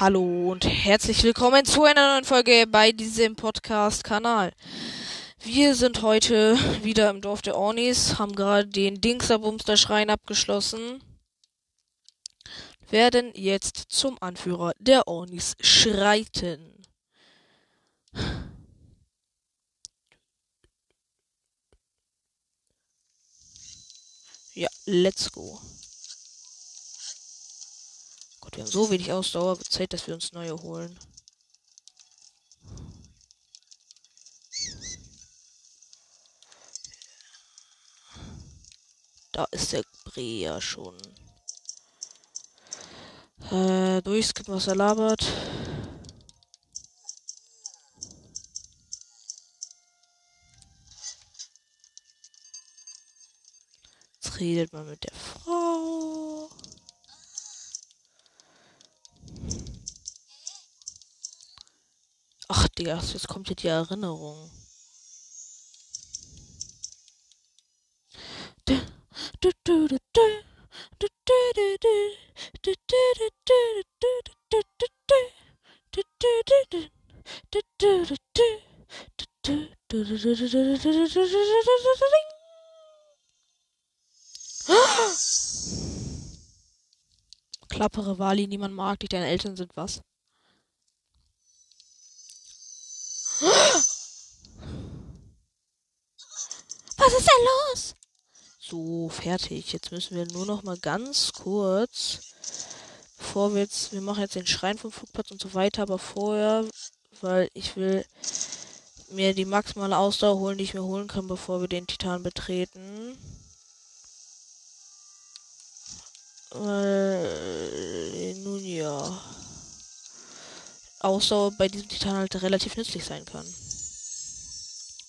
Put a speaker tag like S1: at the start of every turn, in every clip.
S1: Hallo und herzlich willkommen zu einer neuen Folge bei diesem Podcast-Kanal. Wir sind heute wieder im Dorf der Ornis, haben gerade den Dingsabumster Schrein abgeschlossen, werden jetzt zum Anführer der Ornis schreiten. Ja, let's go. Wir haben so wenig Ausdauer. Zeit, dass wir uns neue holen. Da ist der Brea schon. Äh, durchskippen, was er labert. Jetzt redet man mit der Frau. Digga, jetzt kommt hier die Erinnerung. Klappere Wali, niemand mag dich, deine Eltern sind was? Was ist denn los? So, fertig. Jetzt müssen wir nur noch mal ganz kurz, bevor wir jetzt, wir machen jetzt den Schrein vom Flugplatz und so weiter, aber vorher, weil ich will mir die maximale Ausdauer holen, die ich mir holen kann, bevor wir den Titan betreten. Weil, nun ja. Ausdauer bei diesem Titan halt relativ nützlich sein kann.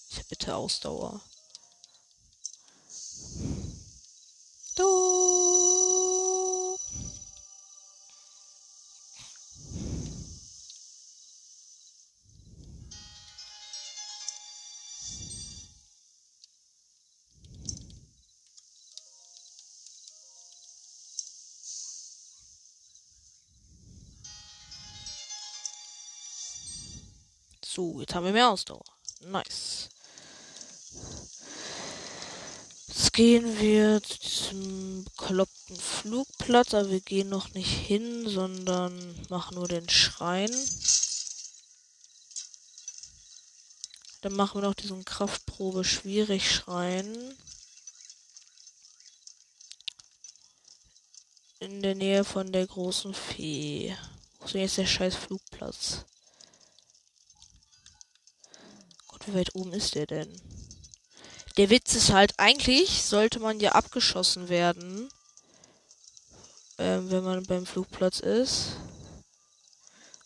S1: Ich bitte Ausdauer. Jetzt haben wir mehr Ausdauer. Nice. Jetzt gehen wir zu diesem bekloppten Flugplatz, aber wir gehen noch nicht hin, sondern machen nur den Schrein. Dann machen wir noch diesen Kraftprobe schwierig Schrein. In der Nähe von der großen Fee. Wo ist denn jetzt der scheiß Flugplatz? Gott, wie weit oben ist der denn? Der Witz ist halt, eigentlich sollte man ja abgeschossen werden, ähm, wenn man beim Flugplatz ist.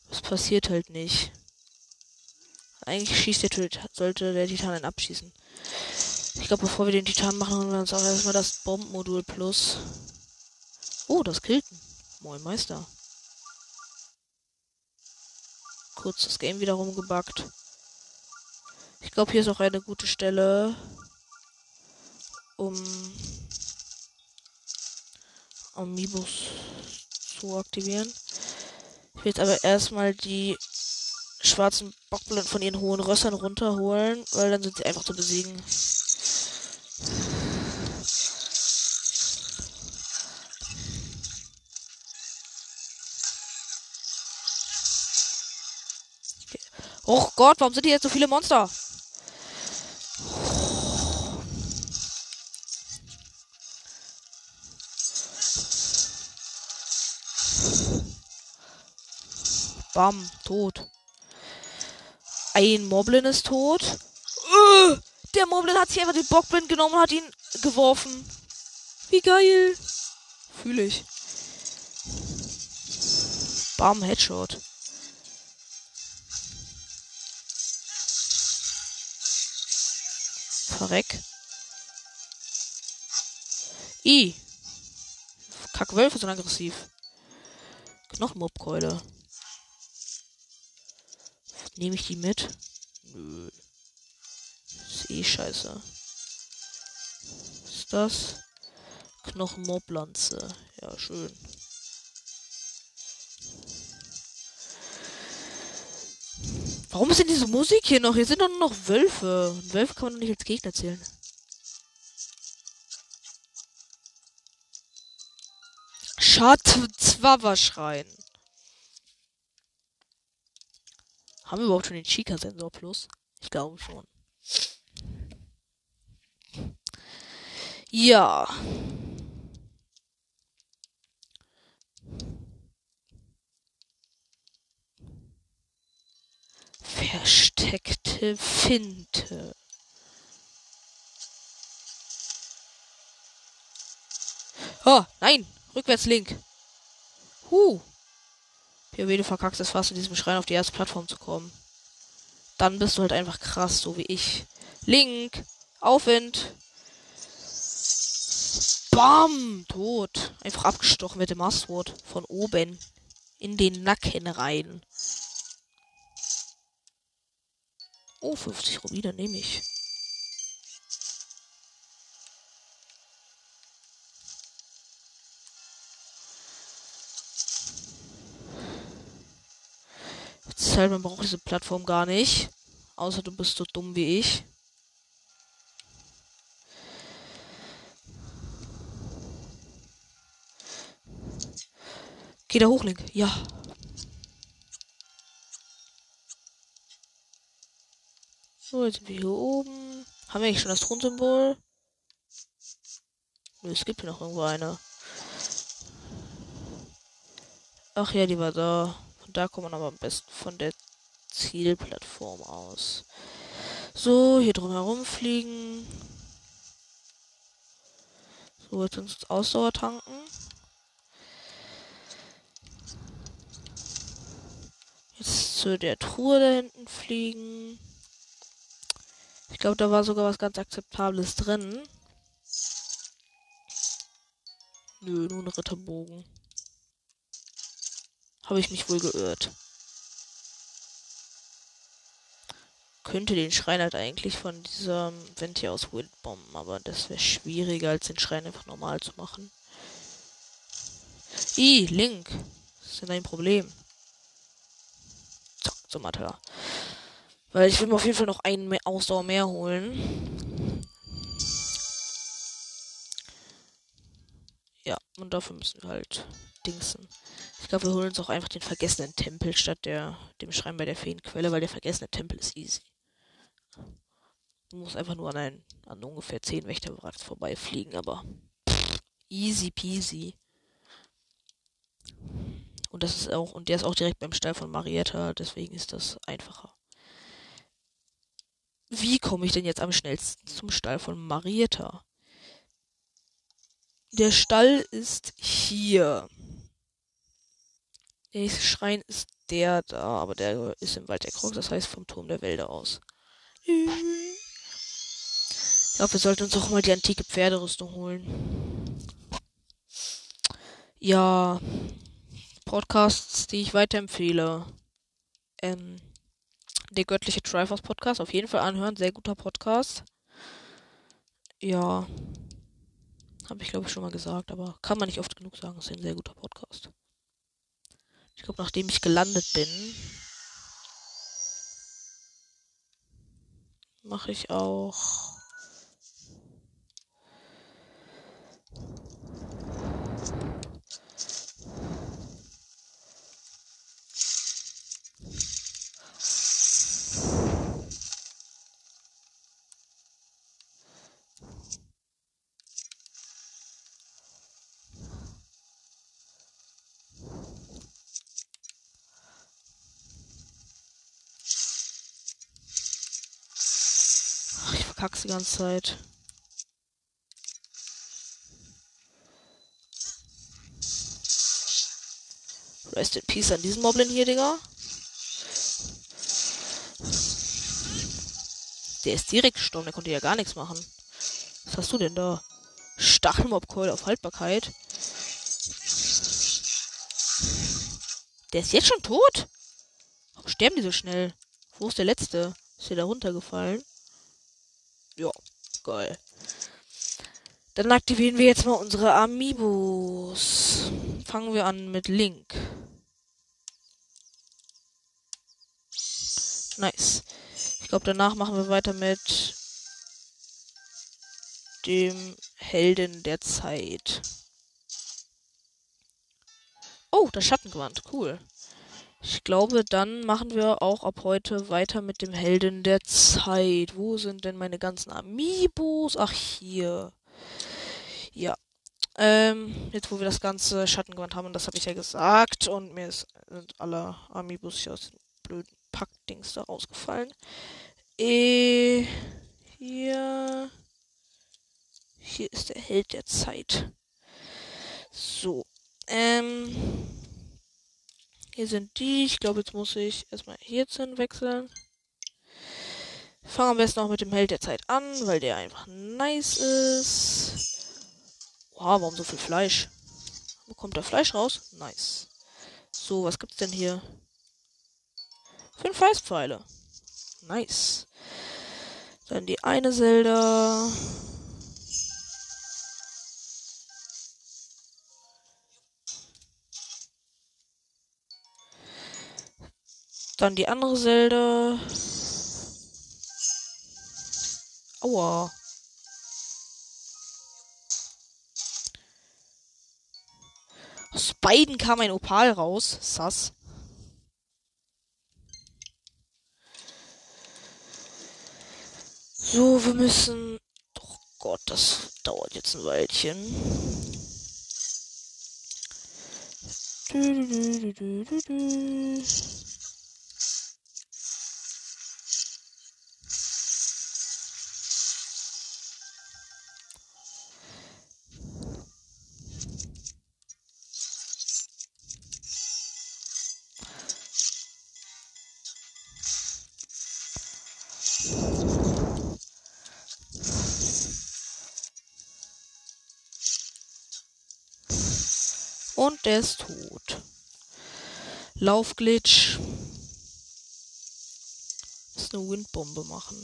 S1: Das passiert halt nicht. Eigentlich schießt der sollte der Titan einen abschießen. Ich glaube, bevor wir den Titan machen, holen wir uns auch erstmal das Bombenmodul Plus. Oh, das Kilten. Moin Meister. Kurz das Game wieder rumgebackt. Ich glaube, hier ist auch eine gute Stelle, um Amiibos zu aktivieren. Ich will jetzt aber erstmal die schwarzen Bockblenden von ihren hohen Rössern runterholen, weil dann sind sie einfach zu besiegen. Oh Gott, warum sind hier jetzt so viele Monster? Bam, tot. Ein Moblin ist tot. Uh, der Moblin hat sich einfach den Bockblind genommen und hat ihn geworfen. Wie geil. Fühle ich. Bam, Headshot. Verreck. I. Kackwölfe sind aggressiv. Knochenmobkeule. Nehme ich die mit? Nö. Ist eh scheiße. Was ist das? Knochenmoblanze. Ja, schön. Warum ist denn diese Musik hier noch? Hier sind doch nur noch Wölfe. Und Wölfe kann man doch nicht als Gegner zählen. Schatzwawa-Schrein. Haben wir überhaupt schon den Chica-Sensor Plus? Ich glaube schon. Ja. Versteckte Finte. Oh, nein! Rückwärtslink. Huh. POW, du verkackst es fast in diesem Schrein auf die erste Plattform zu kommen. Dann bist du halt einfach krass, so wie ich. Link. Aufwind. Bam! Tot. Einfach abgestochen mit dem Mastwort. Von oben. In den Nacken rein. Oh, 50 Rubine nehme ich. Halt, man braucht diese Plattform gar nicht. Außer du bist so dumm wie ich. Geh da hoch, Link. Ja. So, jetzt sind wir hier oben. Haben wir eigentlich schon das Thronsymbol? Nö, es gibt hier noch irgendwo eine. Ach ja, die war da. Da kommt man aber am besten von der Zielplattform aus. So, hier drum herum fliegen. So, jetzt uns Ausdauer tanken. Jetzt zu der Truhe da hinten fliegen. Ich glaube, da war sogar was ganz Akzeptables drin. Nö, nur ein Ritterbogen. Habe ich mich wohl geirrt. Könnte den Schrein halt eigentlich von diesem Vent hier aus Windbomben, aber das wäre schwieriger, als den Schrein einfach normal zu machen. I, Link. Das ist denn dein Problem? Zack, zum Matter. Weil ich will mir auf jeden Fall noch einen Ausdauer mehr holen. Und dafür müssen wir halt dingsen. Ich glaube, wir holen uns auch einfach den vergessenen Tempel statt der, dem Schrein bei der Feenquelle, weil der vergessene Tempel ist easy. Du musst einfach nur an, ein, an ungefähr 10 Wächterwracks vorbeifliegen, aber easy peasy. Und das ist auch, und der ist auch direkt beim Stall von Marietta, deswegen ist das einfacher. Wie komme ich denn jetzt am schnellsten zum Stall von Marietta? Der Stall ist hier. Der nächste Schrein ist der da, aber der ist im Wald der Krog, das heißt vom Turm der Wälder aus. Ich glaube, wir sollten uns auch mal die antike Pferderüstung holen. Ja, Podcasts, die ich weiterempfehle. Ähm, der göttliche Triforce Podcast, auf jeden Fall anhören, sehr guter Podcast. Ja, habe ich glaube ich schon mal gesagt, aber kann man nicht oft genug sagen, ist ein sehr guter Podcast. Ich glaube, nachdem ich gelandet bin, mache ich auch. Ach, ich verkack's die ganze Zeit. Rest in Peace an diesen Moblin hier, Digga. Der ist direkt gestorben, der konnte ja gar nichts machen. Was hast du denn da? Stachelmob-Keule auf Haltbarkeit. Der ist jetzt schon tot? Warum sterben die so schnell? Wo ist der letzte? Ist der da runtergefallen? Ja, geil. Dann aktivieren wir jetzt mal unsere Amiibos. Fangen wir an mit Link. Nice. Ich glaube, danach machen wir weiter mit dem Helden der Zeit. Oh, das Schattengewand. Cool. Ich glaube, dann machen wir auch ab heute weiter mit dem Helden der Zeit. Wo sind denn meine ganzen Amiibos? Ach, hier. Ja. Ähm, jetzt wo wir das ganze Schattengewand haben, und das habe ich ja gesagt, und mir ist, sind alle Amiibos hier aus dem blöden Packdings da rausgefallen. Äh, hier. Hier ist der Held der Zeit. So. Ähm. Hier sind die. Ich glaube, jetzt muss ich erstmal hierhin wechseln. Fangen am besten auch mit dem Held der Zeit an, weil der einfach nice ist. Wow, warum so viel Fleisch? Wo kommt da Fleisch raus? Nice. So, was gibt's denn hier? Fünf Weißpfeile. Nice. Dann die eine Zelda. Dann die andere Zelda. Aua. Aus beiden kam ein Opal raus. Sass. So, wir müssen. Oh Gott, das dauert jetzt ein Weilchen. Und der ist tot. Laufglitch. Muss eine Windbombe machen.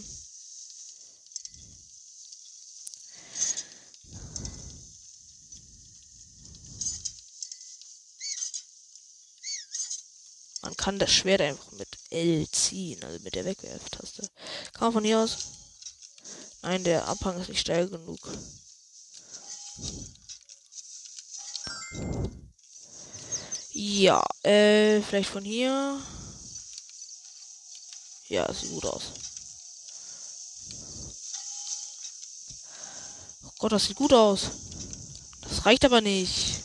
S1: Man kann das Schwert einfach mit L ziehen, also mit der Wegwerftaste. Man von hier aus? Nein, der Abhang ist nicht steil genug. Ja, äh, vielleicht von hier. Ja, sieht gut aus. Oh Gott, das sieht gut aus. Das reicht aber nicht.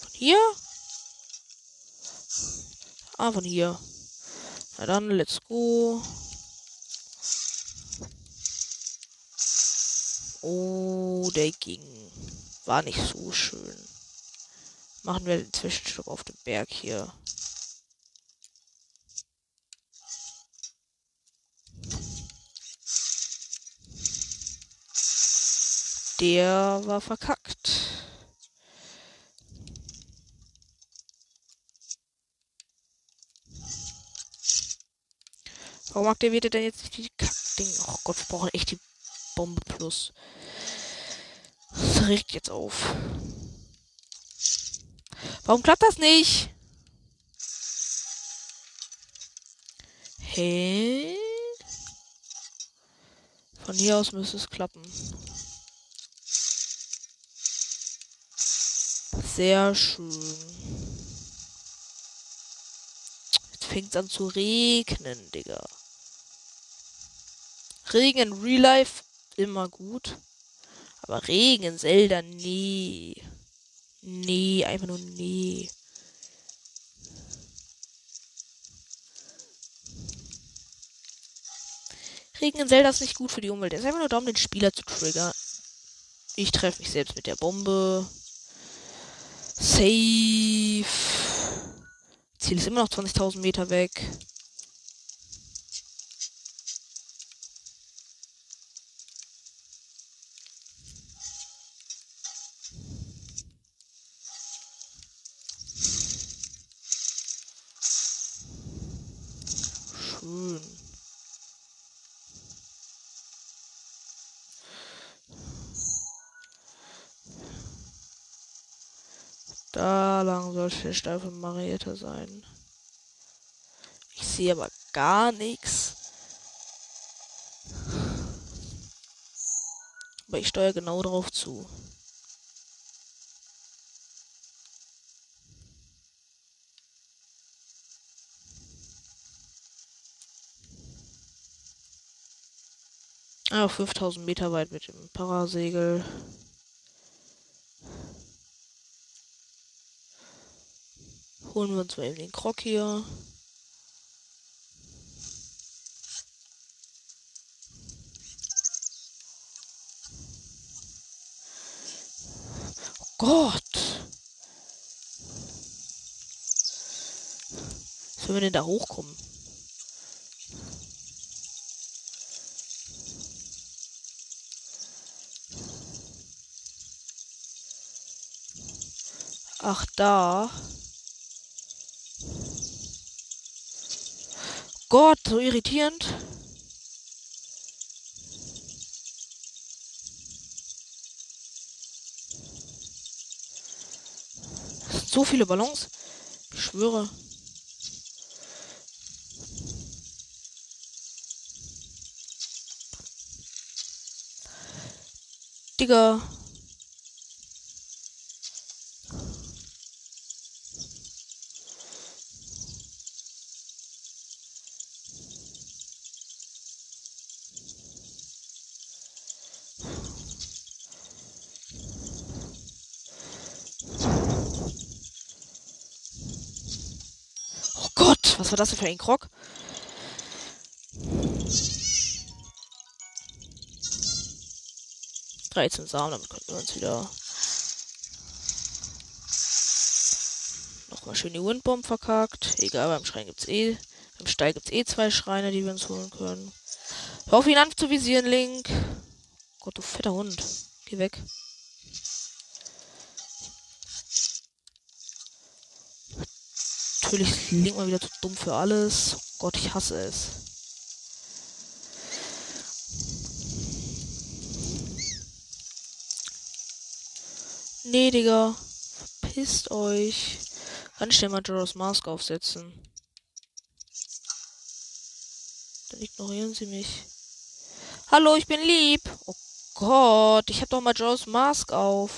S1: Von hier? Ah, von hier. Na dann, let's go. Oh, der ging. War nicht so schön. Machen wir den Zwischenstopp auf dem Berg hier. Der war verkackt. Warum aktiviert er denn jetzt die Kackding? Oh Gott, wir brauchen echt die Bombe plus. Das regt jetzt auf. Warum klappt das nicht? Hä? Von hier aus müsste es klappen. Sehr schön. Jetzt fängt es an zu regnen, Digga. Regen in Real Life immer gut. Aber Regen Zelda nie. Nee, einfach nur nee. Regen in Zelda ist nicht gut für die Umwelt. Er ist einfach nur da, um den Spieler zu triggern. Ich treffe mich selbst mit der Bombe. Safe. Ziel ist immer noch 20.000 Meter weg. Schön. Steifen Marietta sein. Ich sehe aber gar nichts. Aber ich steuere genau darauf zu. Ah, 5000 Meter weit mit dem Parasegel. Holen wir uns mal eben den Krog hier. Gott! Wie sollen wir denn da hochkommen? Ach, da. Gott, so irritierend. So viele Ballons. Ich schwöre. Digga. Oh Gott, was war das denn für ein Krog? Dreizehn Samen, damit könnten wir uns wieder nochmal schön die Windbomb verkackt. Egal, beim Schrein gibt's eh, beim Stall gibt's eh zwei Schreine, die wir uns holen können. Hör auf ihn anzuvisieren, Link. Gott, du fetter Hund. Geh weg. Natürlich Link mal wieder zu dumm für alles. Oh Gott, ich hasse es. Nee, Digga. Verpisst euch. Kann ich denn mal Joros Mask aufsetzen? Dann ignorieren sie mich. Hallo, ich bin lieb. Oh Gott, ich hab doch mal Joros Mask auf.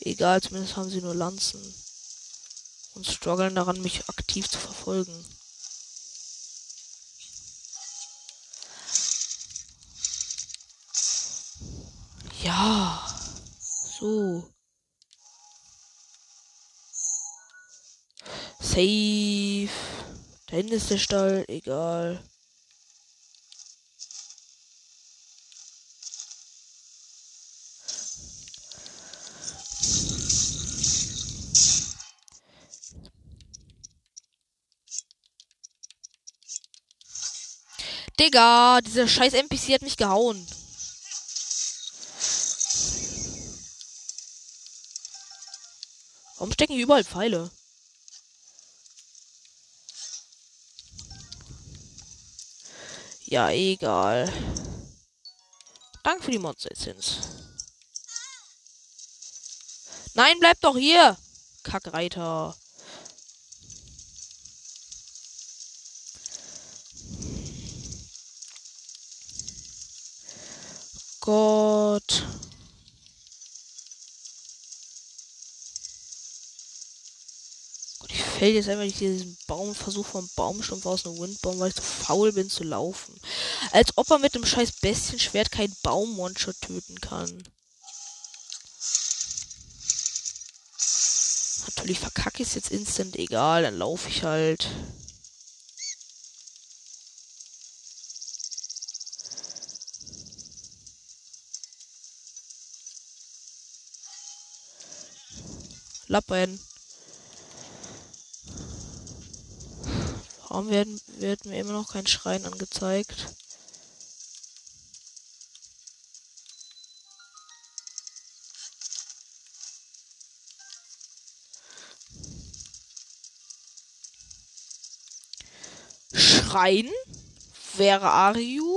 S1: Egal, zumindest haben sie nur Lanzen. Und strugglen daran, mich aktiv zu verfolgen. Ja. So. Safe. Da hinten ist der Stall. Egal. Digga, dieser scheiß NPC hat mich gehauen. Warum stecken hier überall Pfeile? Ja, egal. Danke für die Monster-Essenz. Nein, bleib doch hier! Kackreiter. Gott. Gott, ich fällt jetzt einfach nicht diesen Baum, Versuch vom Baumstumpf aus einer Windbaum, weil ich so faul bin zu laufen. Als ob er mit dem scheiß Bestienschwert kein Baum One-Shot töten kann. Natürlich verkacke ich es jetzt instant, egal, dann laufe ich halt. Lappen. Warum werden, wird mir immer noch kein Schrein angezeigt? Schrein? Where are you?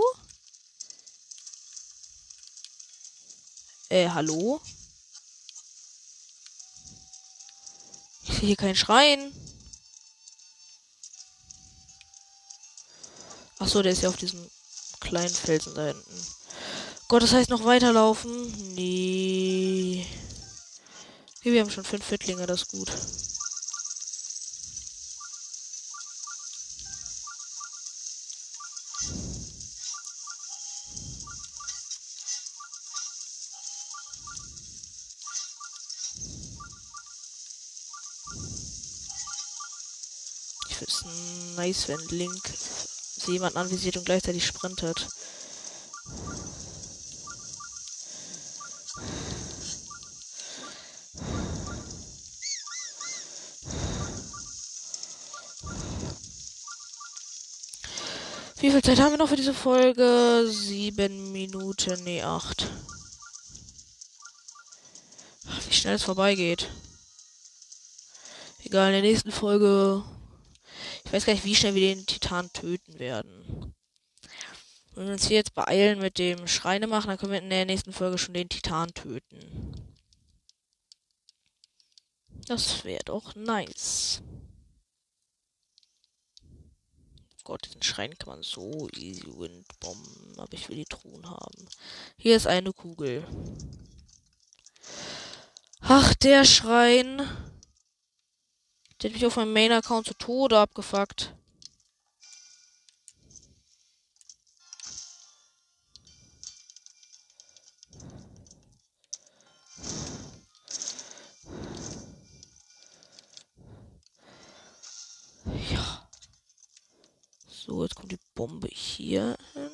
S1: Äh, hallo? Ich sehe hier keinen Schrein. Achso, der ist ja auf diesem kleinen Felsen da hinten. Gott, das heißt noch weiterlaufen? Nee. Wir haben schon fünf Viertlinge, das ist gut. Ich finde es nice, wenn Link jemanden anvisiert und gleichzeitig sprintet. Wie viel Zeit haben wir noch für diese Folge? Sieben Minuten, nee, acht. Ach, wie schnell es vorbeigeht. Egal, in der nächsten Folge. Ich weiß gar nicht, wie schnell wir den Titan töten werden. Wenn wir uns hier jetzt beeilen mit dem Schreine machen, dann können wir in der nächsten Folge schon den Titan töten. Das wäre doch nice. Gott, diesen Schrein kann man so easy windbomben. Aber ich will die Truhen haben. Hier ist eine Kugel. Ach, der Schrein. Der hat mich auf meinem Main-Account zu Tode abgefuckt. So, jetzt kommt die Bombe hier hin.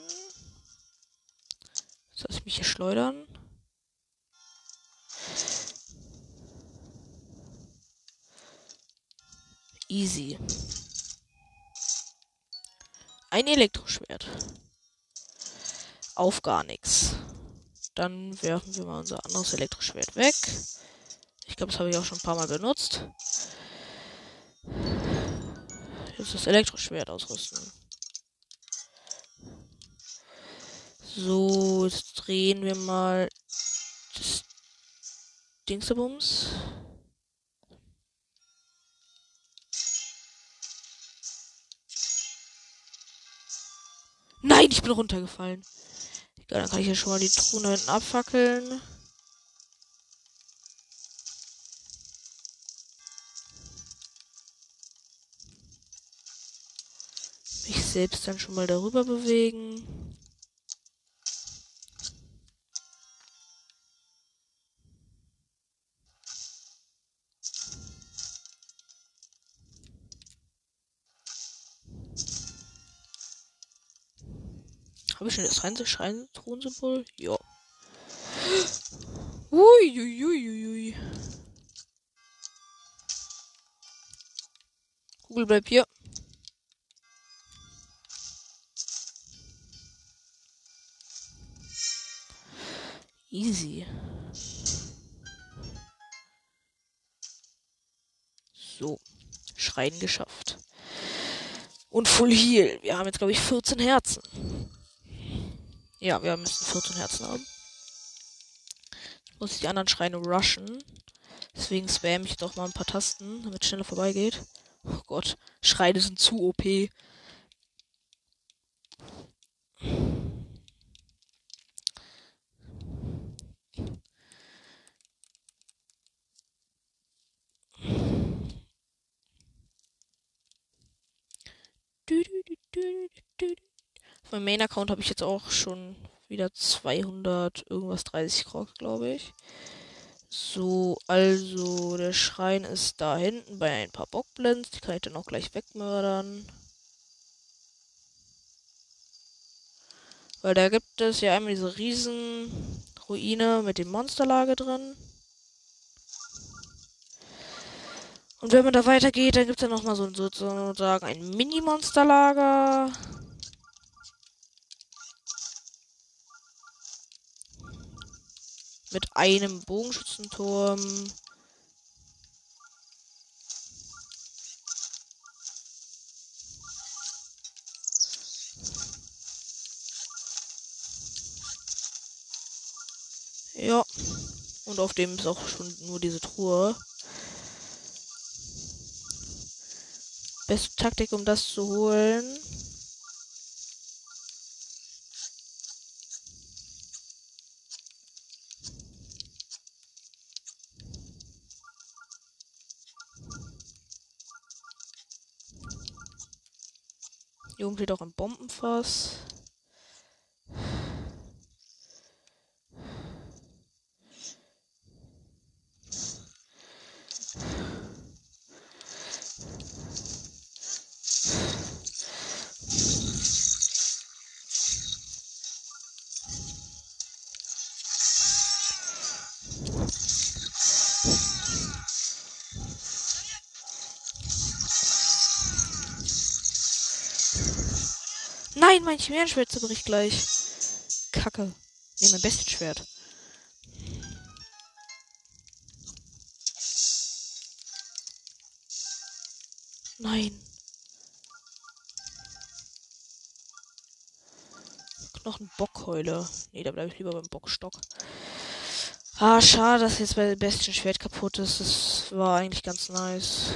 S1: Jetzt lasse ich mich hier schleudern. Easy. Ein Elektroschwert. Auf gar nichts. Dann werfen wir mal unser anderes Elektroschwert weg. Ich glaube, das habe ich auch schon ein paar Mal benutzt. Jetzt das Elektroschwert ausrüsten. So, jetzt drehen wir mal das Dingsabums. Bin runtergefallen. Egal, dann kann ich ja schon mal die Truhe hinten abfackeln. Mich selbst dann schon mal darüber bewegen. Habe ich schon das rein Schrein-Thronsymbol? Ja. Uiuiuiui. Kugel bleib hier. Easy. So. Schreien geschafft. Und Full Heal. Wir haben jetzt, glaube ich, 14 Herzen. Ja, wir müssen 14 Herzen haben. Jetzt muss ich die anderen Schreine rushen. Deswegen spam ich doch mal ein paar Tasten, damit es schneller vorbeigeht. Oh Gott, Schreine sind zu OP. Du, du, du, meinem Main-Account habe ich jetzt auch schon wieder 200 irgendwas 30 Krog, glaube ich. So, also der Schrein ist da hinten bei ein paar Bockblends. Die kann ich dann auch gleich wegmördern. Weil da gibt es ja einmal diese riesen Ruine mit dem Monsterlager drin. Und wenn man da weitergeht, dann gibt es ja nochmal so sozusagen ein Mini-Monsterlager. Mit einem Bogenschützenturm. Ja. Und auf dem ist auch schon nur diese Truhe. Beste Taktik, um das zu holen. Oben steht auch ein Bombenfass. Nein, mein Schwertschwert zerbricht gleich. Kacke. Ne, mein bestes Schwert. Nein. Knochenbockheule. Ne, da bleibe ich lieber beim Bockstock. Ah, schade, dass jetzt bei dem besten Schwert kaputt ist. Das war eigentlich ganz nice.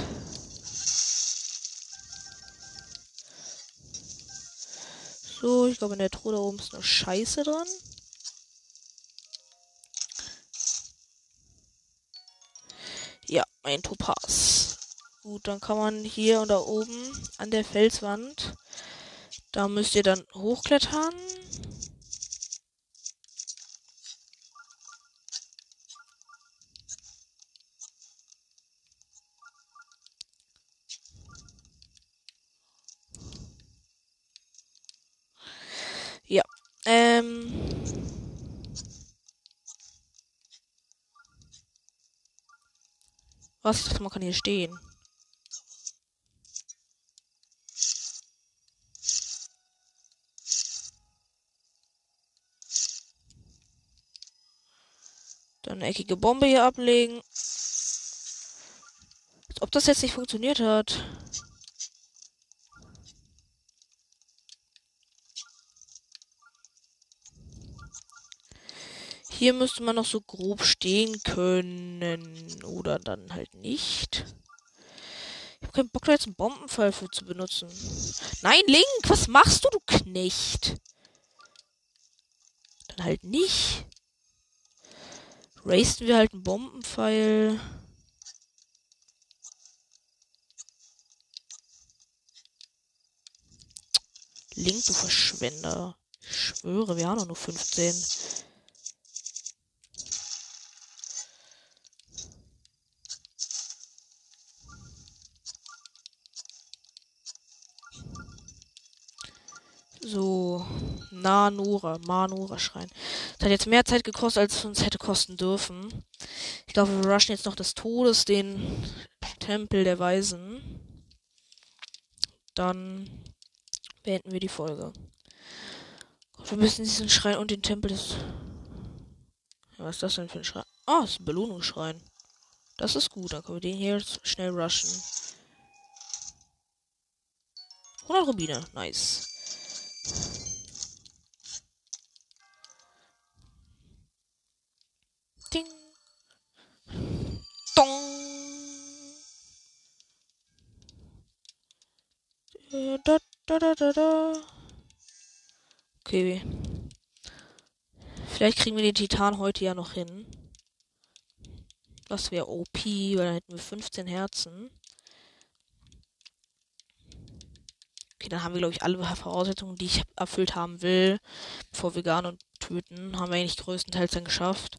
S1: So, ich glaube, in der Truhe da oben ist eine Scheiße drin. Ja, mein Topaz. Gut, dann kann man hier und da oben an der Felswand, da müsst ihr dann hochklettern. Ja, ähm. Was? Man kann hier stehen. Dann eine eckige Bombe hier ablegen. Als ob das jetzt nicht funktioniert hat. Hier müsste man noch so grob stehen können. Oder dann halt nicht. Ich habe keinen Bock, da jetzt einen Bombenfall für zu benutzen. Nein, Link, was machst du, du Knecht? Dann halt nicht. Racen wir halt einen Bombenpfeil. Link, du Verschwender. Ich schwöre, wir haben nur 15. So, Nanura, Manura Schrein. Das hat jetzt mehr Zeit gekostet, als es uns hätte kosten dürfen. Ich glaube, wir rushen jetzt noch des Todes den Tempel der Weisen. Dann beenden wir die Folge. Wir müssen diesen Schrein und den Tempel des. Was ist das denn für ein Schrein? Ah, oh, ist ein Belohnungsschrein. Das ist gut, dann können wir den hier schnell rushen. 100 Rubine, nice. Da, da, da, da. Okay. Vielleicht kriegen wir den Titan heute ja noch hin. Das wäre OP, weil dann hätten wir 15 Herzen. Okay, dann haben wir, glaube ich, alle Voraussetzungen, die ich erfüllt haben will, bevor wir Vegan und töten. Haben wir eigentlich größtenteils dann geschafft.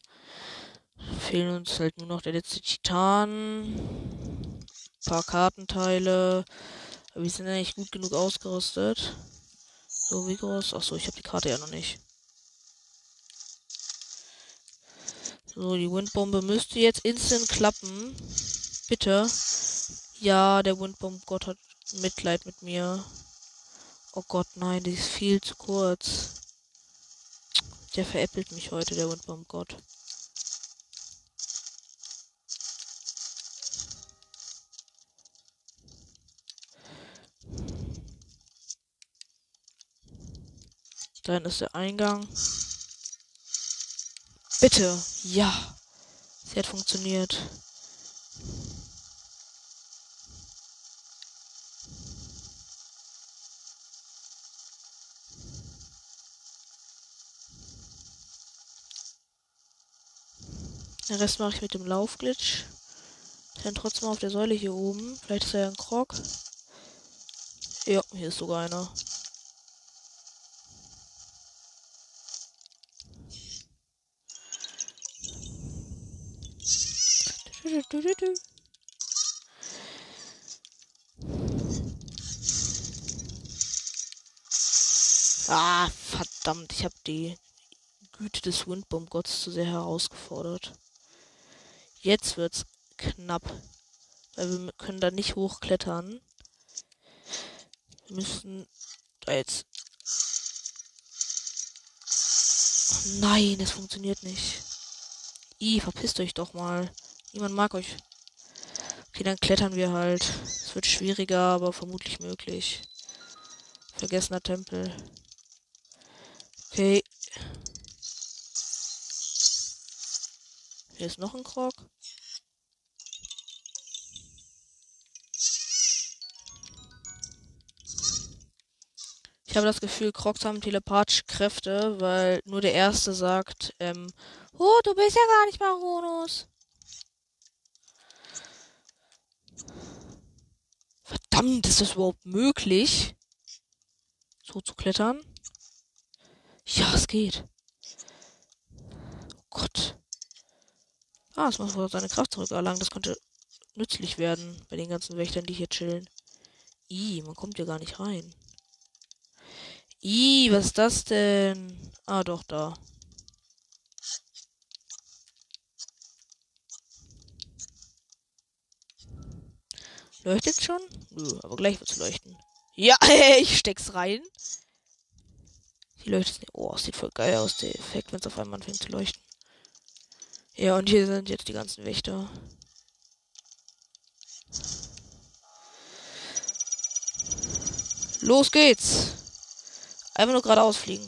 S1: Fehlen uns halt nur noch der letzte Titan. Ein paar Kartenteile. Wir sind eigentlich gut genug ausgerüstet. So, wie groß? Achso, ich habe die Karte ja noch nicht. So, die Windbombe müsste jetzt instant klappen. Bitte. Ja, der Windbomb-Gott hat Mitleid mit mir. Oh Gott, nein, die ist viel zu kurz. Der veräppelt mich heute, der Windbomb-Gott. Dann ist der Eingang. Bitte, ja. Sie hat funktioniert. Den Rest mache ich mit dem Laufglitch. Dann trotzdem auf der Säule hier oben. Vielleicht ist er ja ein Krog. Ja, hier ist sogar einer. Ah, verdammt, ich habe die Güte des Windbomb-Gotts zu sehr herausgefordert. Jetzt wird's knapp. Weil wir können da nicht hochklettern. Wir müssen da jetzt. Oh nein, es funktioniert nicht. I, verpisst euch doch mal. Niemand mag euch. Okay, dann klettern wir halt. Es wird schwieriger, aber vermutlich möglich. Vergessener Tempel. Okay. Hier ist noch ein Krog. Ich habe das Gefühl, Crocs haben telepathische Kräfte, weil nur der Erste sagt, ähm, oh, du bist ja gar nicht Maronus. Verdammt, ist das überhaupt möglich? So zu klettern? Ja, es geht. Oh Gott. Ah, es muss wohl seine Kraft zurückerlangen. Das könnte nützlich werden bei den ganzen Wächtern, die hier chillen. I, man kommt ja gar nicht rein. I, was ist das denn? Ah, doch, da. Leuchtet schon? Nö, aber gleich wird's leuchten. Ja, ich steck's rein. Hier leuchtet nicht. Oh, sieht voll geil aus, der Effekt, wenn es auf einmal anfängt zu leuchten. Ja, und hier sind jetzt die ganzen Wächter. Los geht's! Einfach nur geradeaus fliegen.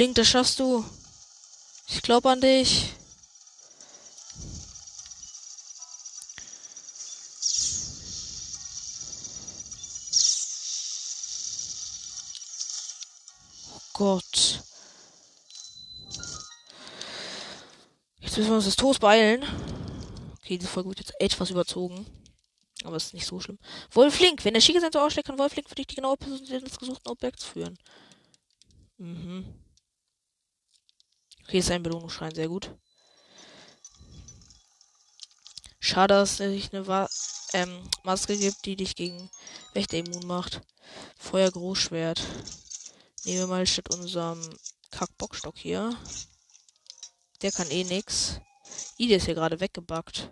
S1: Link, das schaffst du. Ich glaube an dich. Oh Gott. Jetzt müssen wir uns das Toast beeilen. Okay, diese Folge wird jetzt etwas überzogen. Aber es ist nicht so schlimm. Wolflink, wenn der Schiegesensor ausschlägt, kann Wolflink für dich die genaue Position des gesuchten Objekts führen. Mhm. Okay, ist ein Belohnungsschrein, sehr gut. Schade, dass es nicht eine Wa ähm, Maske gibt, die dich gegen Wächter immun macht. Feuer Großschwert. Nehmen wir mal statt unserem Kackbockstock hier. Der kann eh nix. I, der ist ja gerade weggebackt.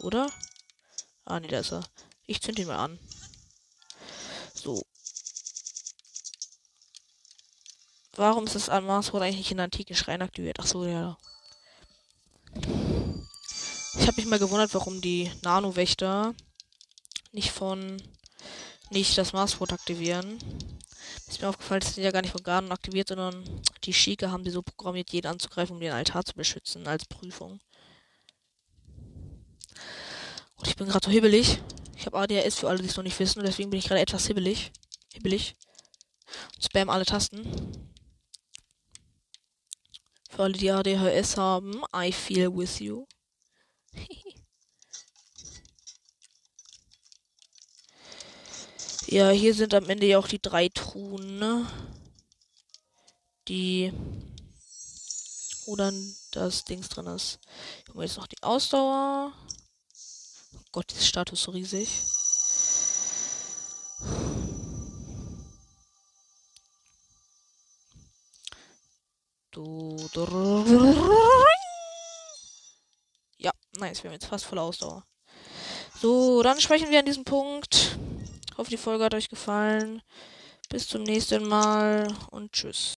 S1: Oder? Ah, nee, da ist er. Ich zünd ihn mal an. So. Warum ist das Maßwort eigentlich in der antiken Schrein aktiviert? Ach so, ja. Ich habe mich mal gewundert, warum die Nano-Wächter nicht von nicht das Maßwort aktivieren. Ist mir aufgefallen, das sind ja gar nicht von Garden aktiviert, sondern die Schike haben die so programmiert, jeden anzugreifen, um den Altar zu beschützen, als Prüfung. Und ich bin gerade so hibbelig. Ich habe ADHS für alle, die es noch nicht wissen, und deswegen bin ich gerade etwas hibbelig. Hibbelig. Und spam alle Tasten. Für alle, die ADHS haben, I feel with you. ja, hier sind am Ende ja auch die drei Truhen, ne? Die. Wo dann das Dings drin ist. Wir jetzt noch die Ausdauer. Oh Gott, dieses Status so riesig. Du. Ja, nice. Wir haben jetzt fast voll Ausdauer. So, dann sprechen wir an diesem Punkt. Ich hoffe, die Folge hat euch gefallen. Bis zum nächsten Mal und tschüss.